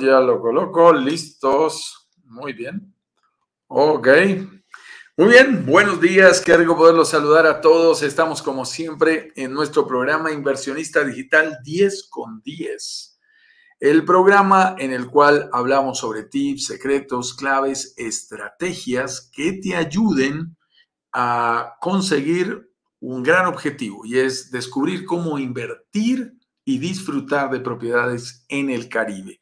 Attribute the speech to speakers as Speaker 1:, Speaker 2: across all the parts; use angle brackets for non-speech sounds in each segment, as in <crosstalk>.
Speaker 1: ya lo coloco, listos. Muy bien. Ok. Muy bien, buenos días, qué rico poderlos saludar a todos. Estamos como siempre en nuestro programa Inversionista Digital 10 con 10. El programa en el cual hablamos sobre tips, secretos, claves, estrategias que te ayuden a conseguir un gran objetivo y es descubrir cómo invertir y disfrutar de propiedades en el Caribe.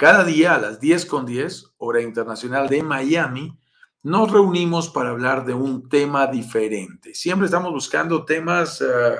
Speaker 1: Cada día a las 10 con 10, hora internacional de Miami, nos reunimos para hablar de un tema diferente. Siempre estamos buscando temas uh,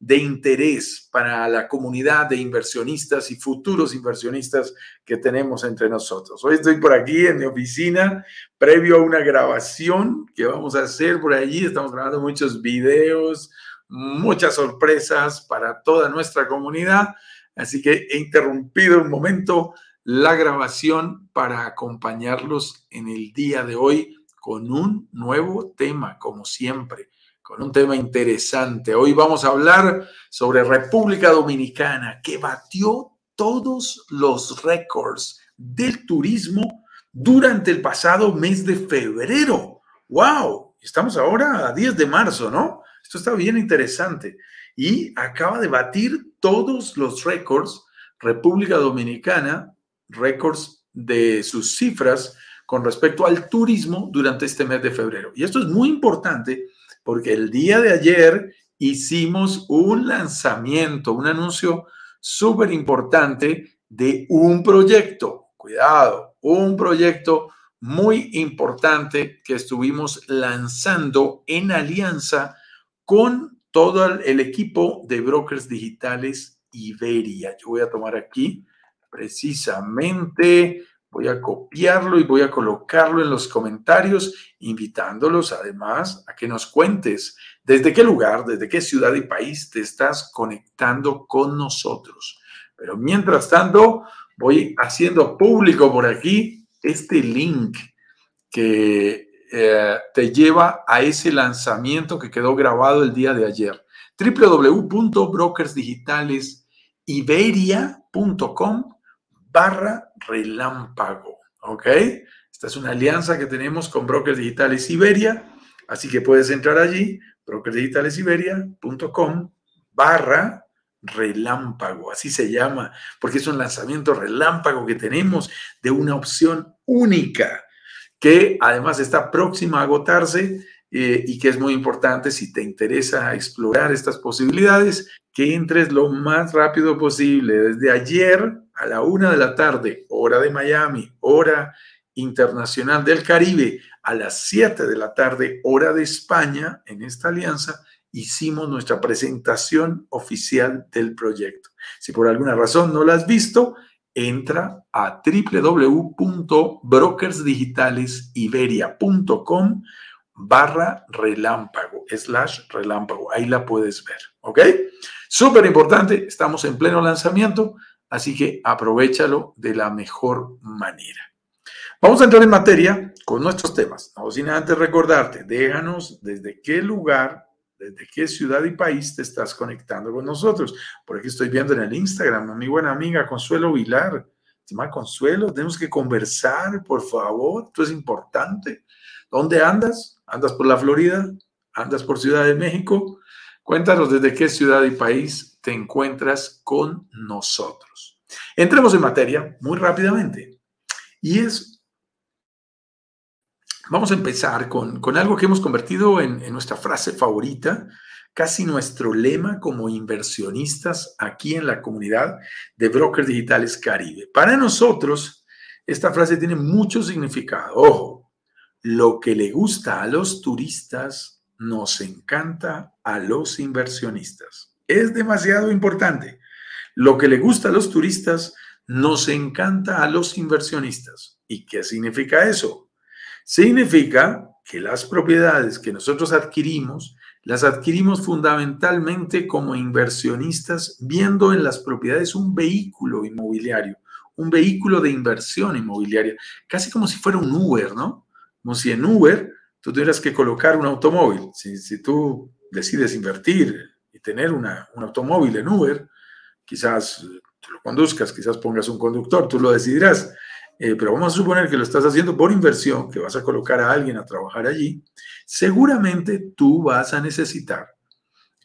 Speaker 1: de interés para la comunidad de inversionistas y futuros inversionistas que tenemos entre nosotros. Hoy estoy por aquí en mi oficina, previo a una grabación que vamos a hacer por allí. Estamos grabando muchos videos, muchas sorpresas para toda nuestra comunidad. Así que he interrumpido un momento la grabación para acompañarlos en el día de hoy con un nuevo tema, como siempre, con un tema interesante. Hoy vamos a hablar sobre República Dominicana, que batió todos los récords del turismo durante el pasado mes de febrero. ¡Wow! Estamos ahora a 10 de marzo, ¿no? Esto está bien interesante. Y acaba de batir todos los récords República Dominicana, récords de sus cifras con respecto al turismo durante este mes de febrero. Y esto es muy importante porque el día de ayer hicimos un lanzamiento, un anuncio súper importante de un proyecto. Cuidado, un proyecto muy importante que estuvimos lanzando en alianza con todo el equipo de brokers digitales Iberia. Yo voy a tomar aquí precisamente Voy a copiarlo y voy a colocarlo en los comentarios, invitándolos además a que nos cuentes desde qué lugar, desde qué ciudad y país te estás conectando con nosotros. Pero mientras tanto, voy haciendo público por aquí este link que eh, te lleva a ese lanzamiento que quedó grabado el día de ayer. www.brokersdigitalesiberia.com barra relámpago. ¿Ok? Esta es una alianza que tenemos con Brokers Digitales Iberia. Así que puedes entrar allí, brokersdigitalesiberia.com barra relámpago, así se llama, porque es un lanzamiento relámpago que tenemos de una opción única que además está próxima a agotarse eh, y que es muy importante si te interesa explorar estas posibilidades, que entres lo más rápido posible. Desde ayer a la una de la tarde, hora de Miami, hora internacional del Caribe, a las siete de la tarde, hora de España, en esta alianza, hicimos nuestra presentación oficial del proyecto. Si por alguna razón no la has visto, entra a www.brokersdigitalesiberia.com barra relámpago, slash relámpago. Ahí la puedes ver, ¿ok? Súper importante, estamos en pleno lanzamiento, así que aprovechalo de la mejor manera. Vamos a entrar en materia con nuestros temas. No sin antes recordarte, déjanos desde qué lugar, desde qué ciudad y país te estás conectando con nosotros. Por aquí estoy viendo en el Instagram a mi buena amiga Consuelo Vilar. Estimada Consuelo, tenemos que conversar, por favor, esto es importante. ¿Dónde andas? ¿Andas por la Florida? ¿Andas por Ciudad de México? Cuéntanos desde qué ciudad y país te encuentras con nosotros. Entremos en materia muy rápidamente. Y es, vamos a empezar con, con algo que hemos convertido en, en nuestra frase favorita, casi nuestro lema como inversionistas aquí en la comunidad de Brokers Digitales Caribe. Para nosotros, esta frase tiene mucho significado. Ojo, lo que le gusta a los turistas nos encanta a los inversionistas. Es demasiado importante. Lo que le gusta a los turistas nos encanta a los inversionistas. ¿Y qué significa eso? Significa que las propiedades que nosotros adquirimos, las adquirimos fundamentalmente como inversionistas, viendo en las propiedades un vehículo inmobiliario, un vehículo de inversión inmobiliaria, casi como si fuera un Uber, ¿no? Como si en Uber tú tuvieras que colocar un automóvil. Si, tú decides invertir y tener un automóvil en Uber, quizás tú lo conduzcas, quizás pongas un conductor, tú lo decidirás. Eh, pero vamos a suponer que lo estás haciendo por inversión, que vas a colocar a alguien a trabajar allí, seguramente tú vas a necesitar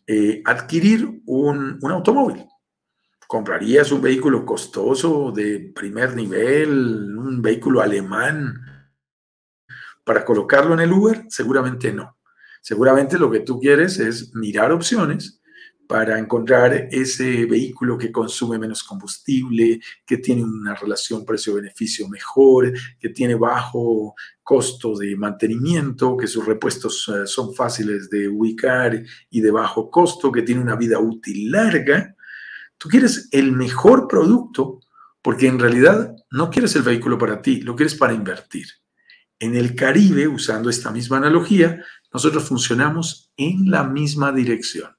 Speaker 1: eh, adquirir un, un automóvil. ¿Comprarías un vehículo costoso de primer nivel, un vehículo alemán, para colocarlo en el Uber? Seguramente no. Seguramente lo que tú quieres es mirar opciones para encontrar ese vehículo que consume menos combustible, que tiene una relación precio-beneficio mejor, que tiene bajo costo de mantenimiento, que sus repuestos eh, son fáciles de ubicar y de bajo costo, que tiene una vida útil larga. Tú quieres el mejor producto porque en realidad no quieres el vehículo para ti, lo quieres para invertir. En el Caribe, usando esta misma analogía, nosotros funcionamos en la misma dirección.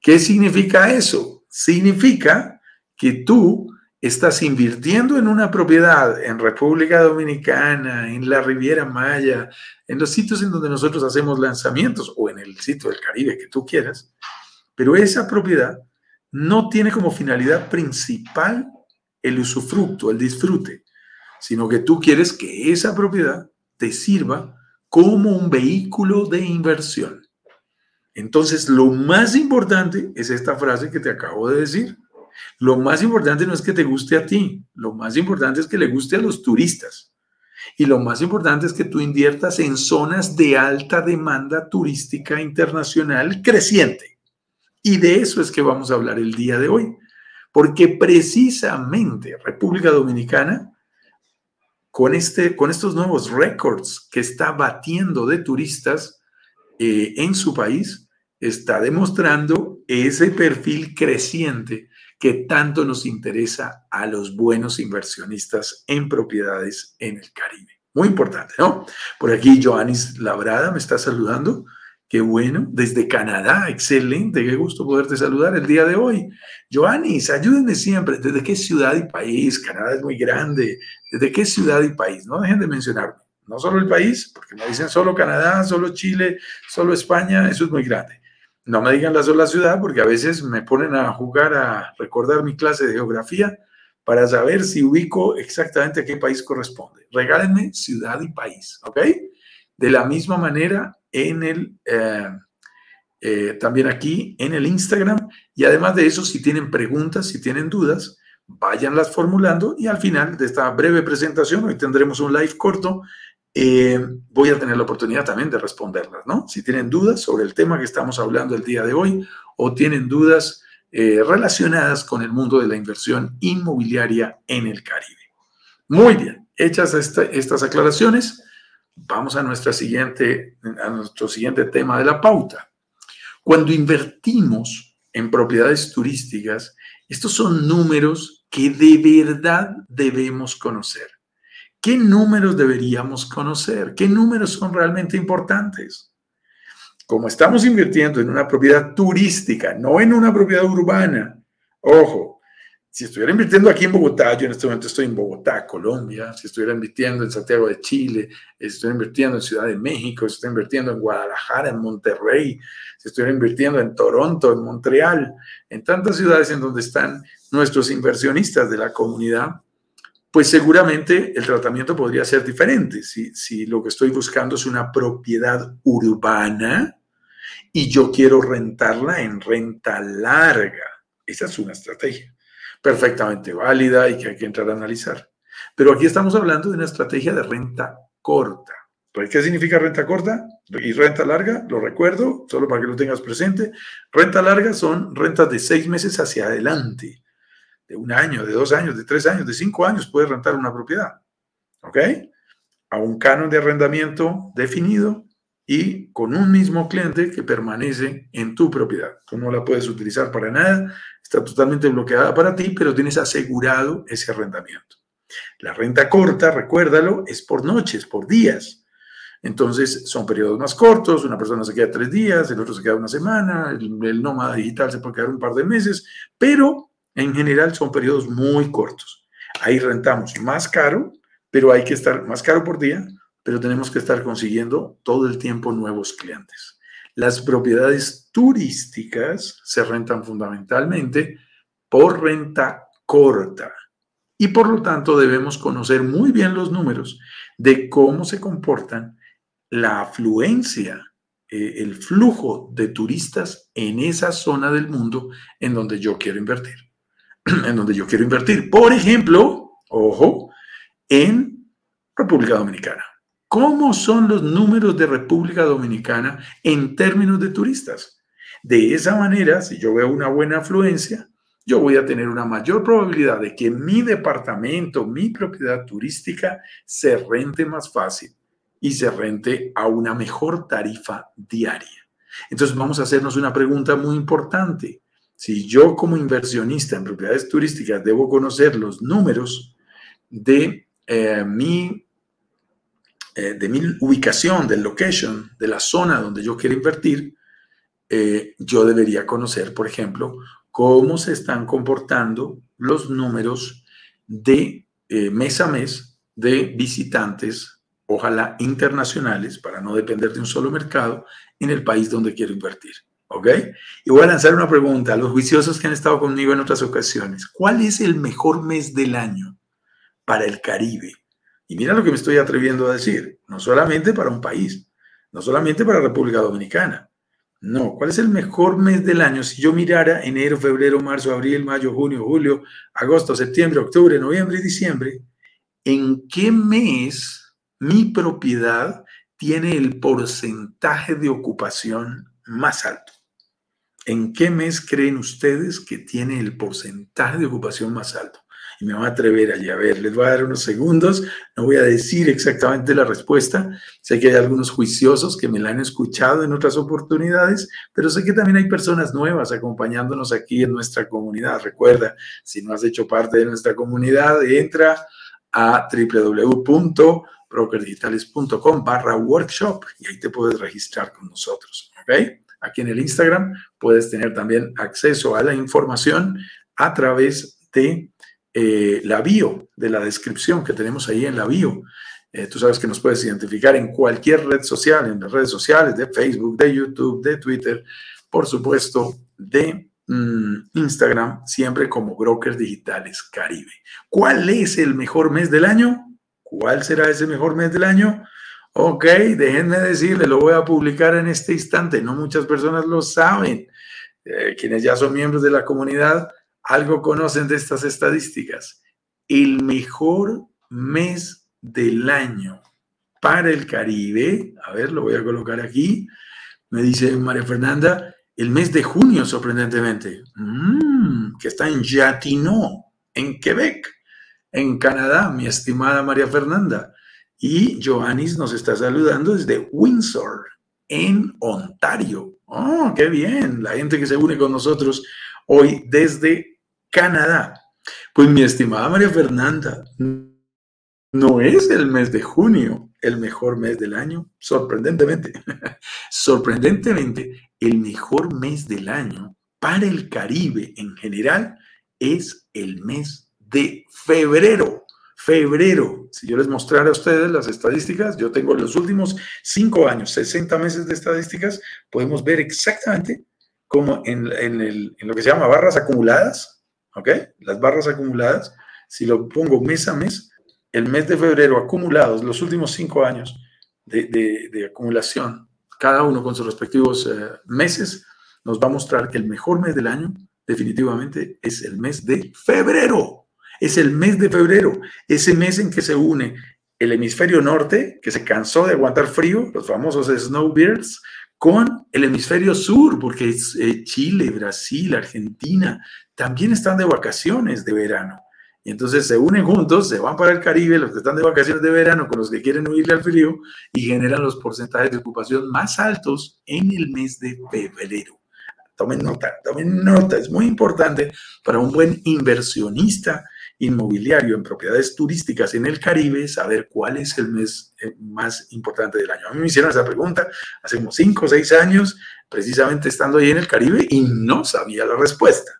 Speaker 1: ¿Qué significa eso? Significa que tú estás invirtiendo en una propiedad en República Dominicana, en la Riviera Maya, en los sitios en donde nosotros hacemos lanzamientos o en el sitio del Caribe que tú quieras, pero esa propiedad no tiene como finalidad principal el usufructo, el disfrute, sino que tú quieres que esa propiedad te sirva como un vehículo de inversión. Entonces, lo más importante es esta frase que te acabo de decir. Lo más importante no es que te guste a ti, lo más importante es que le guste a los turistas. Y lo más importante es que tú inviertas en zonas de alta demanda turística internacional creciente. Y de eso es que vamos a hablar el día de hoy. Porque precisamente República Dominicana, con, este, con estos nuevos récords que está batiendo de turistas, eh, en su país está demostrando ese perfil creciente que tanto nos interesa a los buenos inversionistas en propiedades en el Caribe. Muy importante, ¿no? Por aquí Joanis Labrada me está saludando. Qué bueno, desde Canadá, excelente, qué gusto poderte saludar el día de hoy. Joanis, ayúdenme siempre, ¿desde qué ciudad y país? Canadá es muy grande, ¿desde qué ciudad y país? No dejen de mencionarme no solo el país, porque me dicen solo Canadá, solo Chile, solo España, eso es muy grande. No me digan la sola ciudad, porque a veces me ponen a jugar a recordar mi clase de geografía para saber si ubico exactamente a qué país corresponde. Regálenme ciudad y país, ¿ok? De la misma manera en el, eh, eh, también aquí en el Instagram. Y además de eso, si tienen preguntas, si tienen dudas, váyanlas formulando y al final de esta breve presentación, hoy tendremos un live corto, eh, voy a tener la oportunidad también de responderlas, ¿no? Si tienen dudas sobre el tema que estamos hablando el día de hoy o tienen dudas eh, relacionadas con el mundo de la inversión inmobiliaria en el Caribe. Muy bien, hechas estas aclaraciones, vamos a, nuestra siguiente, a nuestro siguiente tema de la pauta. Cuando invertimos en propiedades turísticas, estos son números que de verdad debemos conocer. ¿Qué números deberíamos conocer? ¿Qué números son realmente importantes? Como estamos invirtiendo en una propiedad turística, no en una propiedad urbana, ojo, si estuviera invirtiendo aquí en Bogotá, yo en este momento estoy en Bogotá, Colombia, si estuviera invirtiendo en Santiago de Chile, si estuviera invirtiendo en Ciudad de México, si estuviera invirtiendo en Guadalajara, en Monterrey, si estuviera invirtiendo en Toronto, en Montreal, en tantas ciudades en donde están nuestros inversionistas de la comunidad, pues seguramente el tratamiento podría ser diferente. Si, si lo que estoy buscando es una propiedad urbana y yo quiero rentarla en renta larga, esa es una estrategia perfectamente válida y que hay que entrar a analizar. Pero aquí estamos hablando de una estrategia de renta corta. ¿Qué significa renta corta y renta larga? Lo recuerdo, solo para que lo tengas presente. Renta larga son rentas de seis meses hacia adelante de un año, de dos años, de tres años, de cinco años, puedes rentar una propiedad. ¿Ok? A un canon de arrendamiento definido y con un mismo cliente que permanece en tu propiedad. Tú no la puedes utilizar para nada, está totalmente bloqueada para ti, pero tienes asegurado ese arrendamiento. La renta corta, recuérdalo, es por noches, por días. Entonces son periodos más cortos, una persona se queda tres días, el otro se queda una semana, el, el nómada digital se puede quedar un par de meses, pero en general son periodos muy cortos. Ahí rentamos más caro, pero hay que estar más caro por día, pero tenemos que estar consiguiendo todo el tiempo nuevos clientes. Las propiedades turísticas se rentan fundamentalmente por renta corta. Y por lo tanto debemos conocer muy bien los números de cómo se comportan la afluencia, eh, el flujo de turistas en esa zona del mundo en donde yo quiero invertir. <clears throat> en donde yo quiero invertir. Por ejemplo, ojo, en República Dominicana. ¿Cómo son los números de República Dominicana en términos de turistas? De esa manera, si yo veo una buena afluencia, yo voy a tener una mayor probabilidad de que mi departamento, mi propiedad turística, se rente más fácil y se rente a una mejor tarifa diaria. Entonces vamos a hacernos una pregunta muy importante. Si yo como inversionista en propiedades turísticas debo conocer los números de eh, mi eh, de mi ubicación, del location, de la zona donde yo quiero invertir, eh, yo debería conocer, por ejemplo, cómo se están comportando los números de mes a mes de visitantes ojalá internacionales, para no depender de un solo mercado, en el país donde quiero invertir. ¿Ok? Y voy a lanzar una pregunta a los juiciosos que han estado conmigo en otras ocasiones. ¿Cuál es el mejor mes del año para el Caribe? Y mira lo que me estoy atreviendo a decir, no solamente para un país, no solamente para República Dominicana. No, ¿cuál es el mejor mes del año? Si yo mirara enero, febrero, marzo, abril, mayo, junio, julio, agosto, septiembre, octubre, noviembre y diciembre, ¿en qué mes mi propiedad tiene el porcentaje de ocupación más alto. ¿En qué mes creen ustedes que tiene el porcentaje de ocupación más alto? Y me voy a atrever allí a ver, les voy a dar unos segundos, no voy a decir exactamente la respuesta. Sé que hay algunos juiciosos que me la han escuchado en otras oportunidades, pero sé que también hay personas nuevas acompañándonos aquí en nuestra comunidad. Recuerda, si no has hecho parte de nuestra comunidad, entra a www brokerdigitales.com barra workshop y ahí te puedes registrar con nosotros. ¿ok? Aquí en el Instagram puedes tener también acceso a la información a través de eh, la bio, de la descripción que tenemos ahí en la bio. Eh, tú sabes que nos puedes identificar en cualquier red social, en las redes sociales de Facebook, de YouTube, de Twitter, por supuesto, de mm, Instagram, siempre como Brokers Digitales Caribe. ¿Cuál es el mejor mes del año? ¿Cuál será ese mejor mes del año? Ok, déjenme decirle, lo voy a publicar en este instante. No muchas personas lo saben. Eh, quienes ya son miembros de la comunidad, algo conocen de estas estadísticas. El mejor mes del año para el Caribe, a ver, lo voy a colocar aquí, me dice María Fernanda, el mes de junio, sorprendentemente, mm, que está en Gatineau, en Quebec en Canadá, mi estimada María Fernanda. Y Joannis nos está saludando desde Windsor, en Ontario. ¡Oh, qué bien! La gente que se une con nosotros hoy desde Canadá. Pues mi estimada María Fernanda, no es el mes de junio el mejor mes del año, sorprendentemente. <laughs> sorprendentemente, el mejor mes del año para el Caribe en general es el mes de febrero. Febrero, si yo les mostrara a ustedes las estadísticas, yo tengo los últimos cinco años, 60 meses de estadísticas, podemos ver exactamente como en, lo que se llama barras acumuladas, ¿ok? Las barras acumuladas, si lo pongo mes a mes, el mes de febrero acumulados, los últimos cinco años de, acumulación, cada uno con sus respectivos eh, meses, nos va a mostrar que el mejor mes del año definitivamente es el mes de febrero es el mes de febrero, ese mes en que se une el hemisferio norte, que se cansó de aguantar frío, los famosos snowbirds, con el hemisferio sur, porque eh, Chile, Brasil, Argentina, también están de vacaciones de verano. Y entonces se unen juntos, se van para el Caribe, los que están de vacaciones de verano con los que quieren huirle al frío, y generan los porcentajes de ocupación más altos en el mes de febrero. Tomen nota, tomen nota, es muy importante para un buen inversionista inmobiliario en propiedades turísticas en el Caribe, saber cuál es el mes eh, más importante del año. A mí me hicieron esa pregunta hace como cinco o seis años, precisamente estando ahí en el Caribe, y no sabía la respuesta.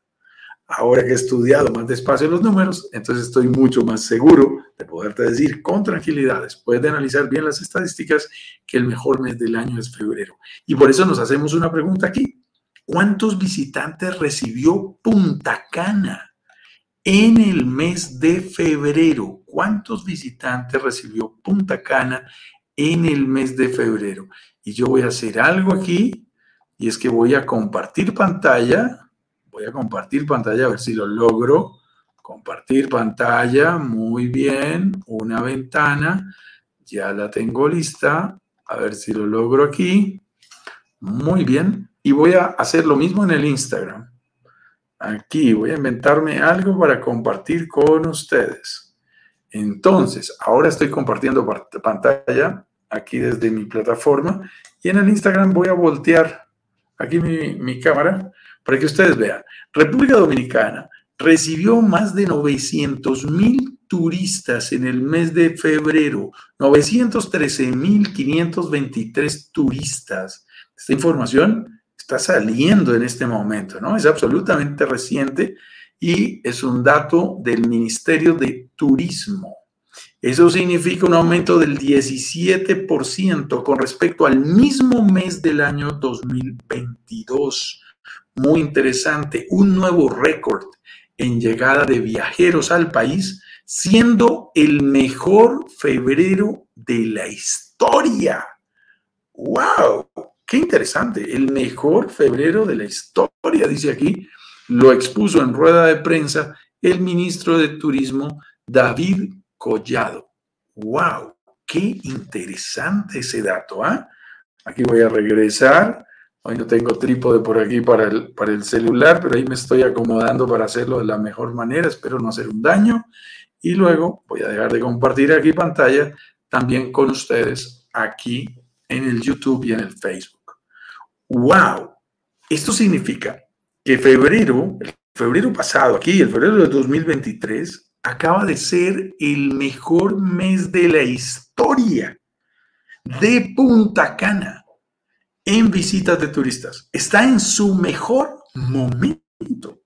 Speaker 1: Ahora que he estudiado más despacio los números, entonces estoy mucho más seguro de poderte decir con tranquilidad, después de analizar bien las estadísticas, que el mejor mes del año es febrero. Y por eso nos hacemos una pregunta aquí. ¿Cuántos visitantes recibió Punta Cana en el mes de febrero. ¿Cuántos visitantes recibió Punta Cana en el mes de febrero? Y yo voy a hacer algo aquí y es que voy a compartir pantalla. Voy a compartir pantalla a ver si lo logro. Compartir pantalla, muy bien. Una ventana, ya la tengo lista. A ver si lo logro aquí. Muy bien. Y voy a hacer lo mismo en el Instagram. Aquí voy a inventarme algo para compartir con ustedes. Entonces, ahora estoy compartiendo pantalla aquí desde mi plataforma y en el Instagram voy a voltear aquí mi, cámara para que ustedes vean. República Dominicana recibió más de 900 mil turistas en el mes de febrero, 913 mil 523 turistas. Esta información está saliendo en este momento, ¿no? Es absolutamente reciente y es un dato del Ministerio de Turismo. Eso significa un aumento del 17% con respecto al mismo mes del año 2022. Muy interesante, un nuevo récord en llegada de viajeros al país, siendo el mejor febrero de la historia. ¡Wow! Qué interesante, el mejor febrero de la historia, dice aquí, lo expuso en rueda de prensa el ministro de Turismo, David Collado. ¡Wow! Qué interesante ese dato, ¿ah? Aquí voy a regresar. Hoy no tengo trípode por aquí para el, para el celular, pero ahí me estoy acomodando para hacerlo de la mejor manera. Espero no hacer un daño. Y luego voy a dejar de compartir aquí pantalla también con ustedes aquí en el YouTube y en el Facebook wow, esto significa que febrero, febrero pasado, aquí, el febrero de 2023, acaba de ser el mejor mes de la historia de Punta Cana en visitas de turistas. Está en su mejor momento.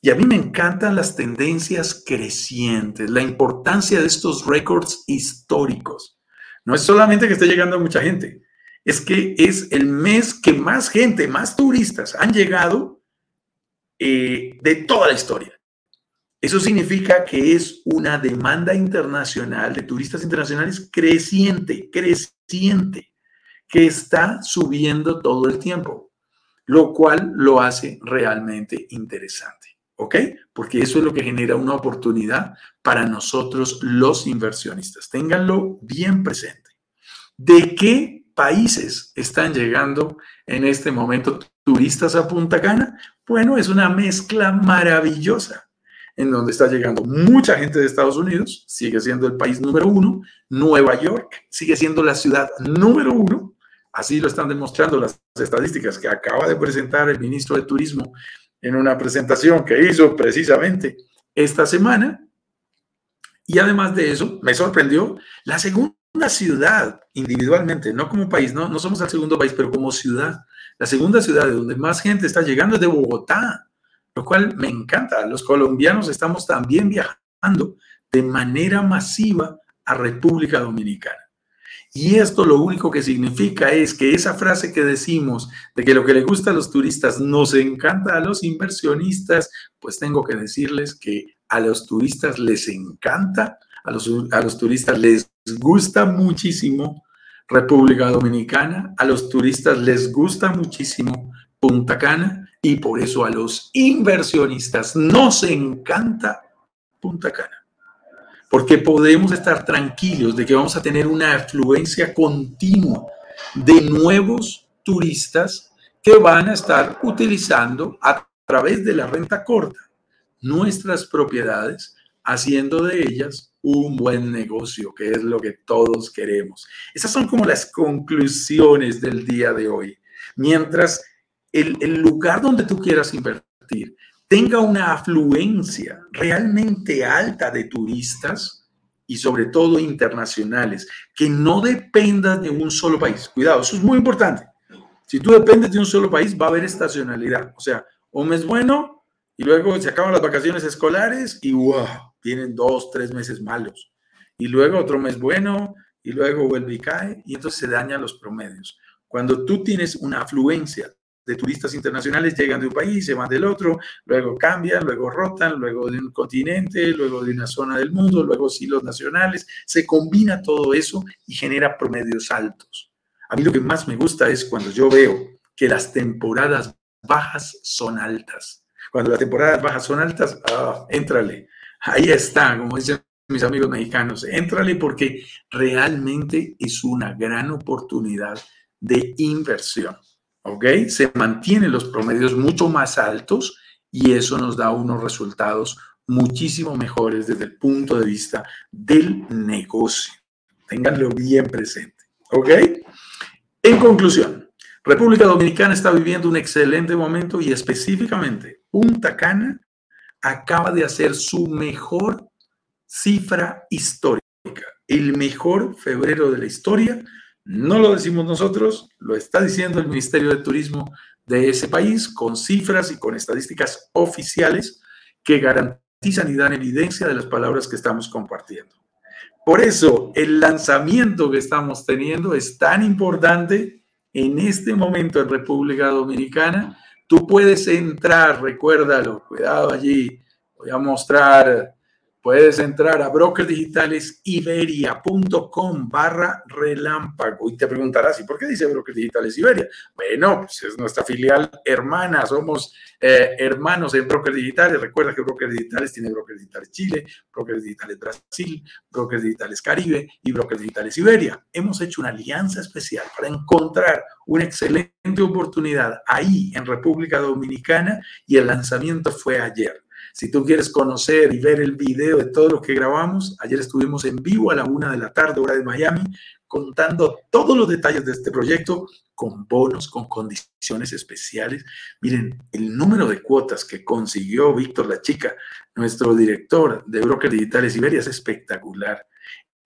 Speaker 1: Y a mí me encantan las tendencias crecientes, la importancia de estos récords históricos. No es solamente que esté llegando mucha gente, es que es el mes que más gente, más turistas han llegado eh, de toda la historia. Eso significa que es una demanda internacional de turistas internacionales creciente, creciente, que está subiendo todo el tiempo, lo cual lo hace realmente interesante. ¿Ok? Porque eso es lo que genera una oportunidad para nosotros los inversionistas. Ténganlo bien presente. ¿De qué países están llegando en este momento turistas a Punta Cana? Bueno, es una mezcla maravillosa en donde está llegando mucha gente de Estados Unidos, sigue siendo el país número uno, Nueva York sigue siendo la ciudad número uno, así lo están demostrando las estadísticas que acaba de presentar el ministro de Turismo en una presentación que hizo precisamente esta semana. Y además de eso, me sorprendió la segunda una ciudad individualmente, no como país, no, no somos el segundo país, pero como ciudad. La segunda ciudad de donde más gente está llegando es de Bogotá, lo cual me encanta. Los colombianos estamos también viajando de manera masiva a República Dominicana. Y esto lo único que significa es que esa frase que decimos de que lo que le gusta a los turistas nos encanta a los inversionistas, pues tengo que decirles que a los turistas les encanta, a los, a los turistas les gusta muchísimo República Dominicana, a los turistas les gusta muchísimo Punta Cana y por eso a los inversionistas nos encanta Punta Cana. Porque podemos estar tranquilos de que vamos a tener una afluencia continua de nuevos turistas que van a estar utilizando a través de la renta corta nuestras propiedades, haciendo de ellas un buen negocio, que es lo que todos queremos. Esas son como las conclusiones del día de hoy. Mientras el, lugar donde tú quieras invertir tenga una afluencia realmente alta de turistas y sobre todo internacionales, que no dependan de un solo país. Cuidado, eso es muy importante. Si tú dependes de un solo país, va a haber estacionalidad. O sea, un mes bueno y luego se acaban las vacaciones escolares y wow, vienen dos, tres meses malos. Y luego otro mes bueno, y luego vuelve y cae, y entonces se dañan los promedios. Cuando tú tienes una afluencia de turistas internacionales llegan de un país, se van del otro, luego cambian, luego rotan, luego de un continente, luego de una zona del mundo, luego silos nacionales. Se combina todo eso y genera promedios altos. A mí lo que más me gusta es cuando yo veo que las temporadas bajas son altas. Cuando las temporadas bajas son altas, ah, éntrale. Ahí está, como dicen mis amigos mexicanos, éntrale porque realmente es una gran oportunidad de inversión. ¿Ok? Se mantienen los promedios mucho más altos y eso nos da unos resultados muchísimo mejores desde el punto de vista del negocio. Ténganlo bien presente. ¿Ok? En conclusión, República Dominicana está viviendo un excelente momento y específicamente Punta Cana acaba de hacer su mejor cifra histórica, el mejor febrero de la historia. No lo decimos nosotros, lo está diciendo el Ministerio de Turismo de ese país con cifras y con estadísticas oficiales que garantizan y dan evidencia de las palabras que estamos compartiendo. Por eso el lanzamiento que estamos teniendo es tan importante en este momento en República Dominicana, tú puedes entrar, recuérdalo, cuidado allí, voy a mostrar Puedes entrar a brokerdigitalesiberia.com barra relámpago y te preguntarás, ¿y por qué dice Brokers Digitales Iberia? Bueno, pues es nuestra filial hermana, somos eh, hermanos en Brokers Digitales. Recuerda que Brokers Digitales tiene Brokers Digitales Chile, Brokers Digitales Brasil, Brokers Digitales Caribe y Brokers Digitales Iberia. Hemos hecho una alianza especial para encontrar una excelente oportunidad ahí en República Dominicana y el lanzamiento fue ayer. Si tú quieres conocer y ver el video de todo lo que grabamos, ayer estuvimos en vivo a la una de la tarde, hora de Miami, contando todos los detalles de este proyecto con bonos, con condiciones especiales. Miren, el número de cuotas que consiguió Víctor La Chica, nuestro director de Brokers Digitales Iberia, es espectacular.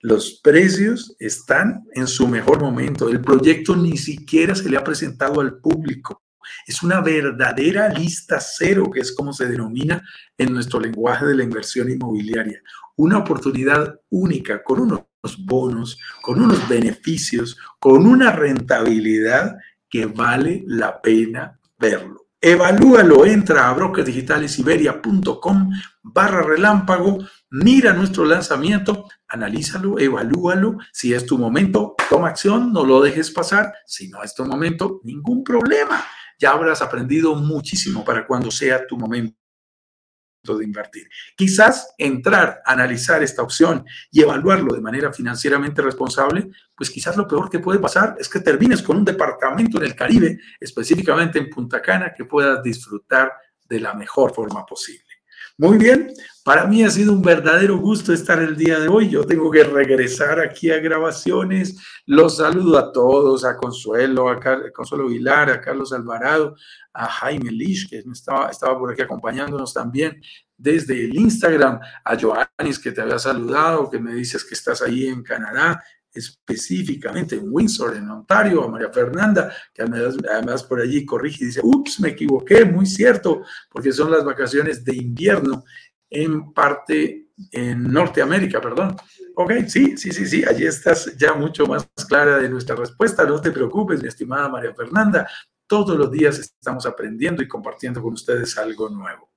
Speaker 1: Los precios están en su mejor momento. El proyecto ni siquiera se le ha presentado al público. Es una verdadera lista cero, que es como se denomina en nuestro lenguaje de la inversión inmobiliaria. Una oportunidad única con unos bonos, con unos beneficios, con una rentabilidad que vale la pena verlo. Evalúalo, entra a brokerdigitalesiberia.com barra relámpago, mira nuestro lanzamiento, analízalo, evalúalo. Si es tu momento, toma acción, no lo dejes pasar. Si no es tu momento, ningún problema ya habrás aprendido muchísimo para cuando sea tu momento de invertir. Quizás entrar, analizar esta opción y evaluarlo de manera financieramente responsable, pues quizás lo peor que puede pasar es que termines con un departamento en el Caribe, específicamente en Punta Cana, que puedas disfrutar de la mejor forma posible. Muy bien, para mí ha sido un verdadero gusto estar el día de hoy. Yo tengo que regresar aquí a grabaciones. Los saludo a todos, a Consuelo, a Consuelo Vilar, a Carlos Alvarado, a Jaime Lish, que estaba, estaba por aquí acompañándonos también desde el Instagram, a Joanis, que te había saludado, que me dices que estás ahí en Canadá, específicamente en Windsor, en Ontario, a María Fernanda, que además, por allí corrige y dice, ups, me equivoqué, muy cierto, porque son las vacaciones de invierno en parte en Norteamérica, perdón. Ok, sí, sí, sí, sí, allí estás ya mucho más clara de nuestra respuesta, no te preocupes, mi estimada María Fernanda, todos los días estamos aprendiendo y compartiendo con ustedes algo nuevo.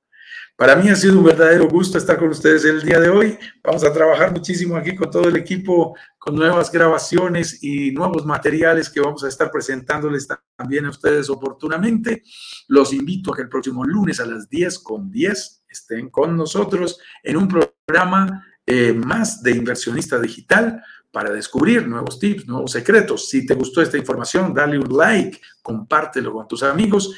Speaker 1: Para mí ha sido un verdadero gusto estar con ustedes el día de hoy. Vamos a trabajar muchísimo aquí con todo el equipo, con nuevas grabaciones y nuevos materiales que vamos a estar presentándoles también a ustedes oportunamente. Los invito a que el próximo lunes a las 10 con 10 estén con nosotros en un programa eh, más de inversionista digital para descubrir nuevos tips, nuevos secretos. Si te gustó esta información, dale un like, compártelo con tus amigos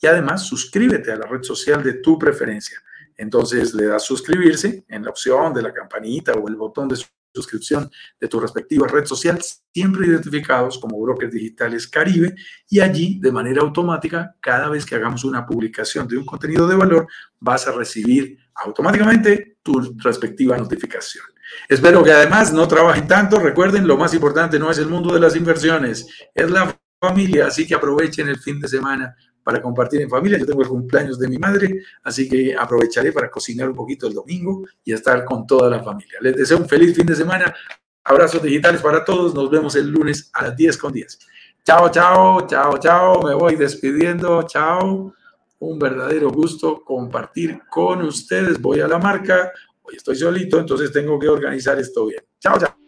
Speaker 1: y además suscríbete a la red social de tu preferencia. Entonces le das suscribirse en la opción de la campanita o el botón de suscripción de tu respectiva red social, siempre identificados como Brokers Digitales Caribe, y allí de manera automática, cada vez que hagamos una publicación de un contenido de valor, vas a recibir automáticamente tu respectiva notificación. Espero que además no trabajen tanto. Recuerden, lo más importante no es el mundo de las inversiones, es la familia, así que aprovechen el fin de semana para compartir en familia. Yo tengo el cumpleaños de mi madre, así que aprovecharé para cocinar un poquito el domingo y estar con toda la familia. Les deseo un feliz fin de semana. Abrazos digitales para todos. Nos vemos el lunes a las 10 con 10. Chao, chao, chao, chao. Me voy despidiendo. Chao. Un verdadero gusto compartir con ustedes. Voy a la marca. Hoy estoy solito, entonces tengo que organizar esto bien. Chao, chao.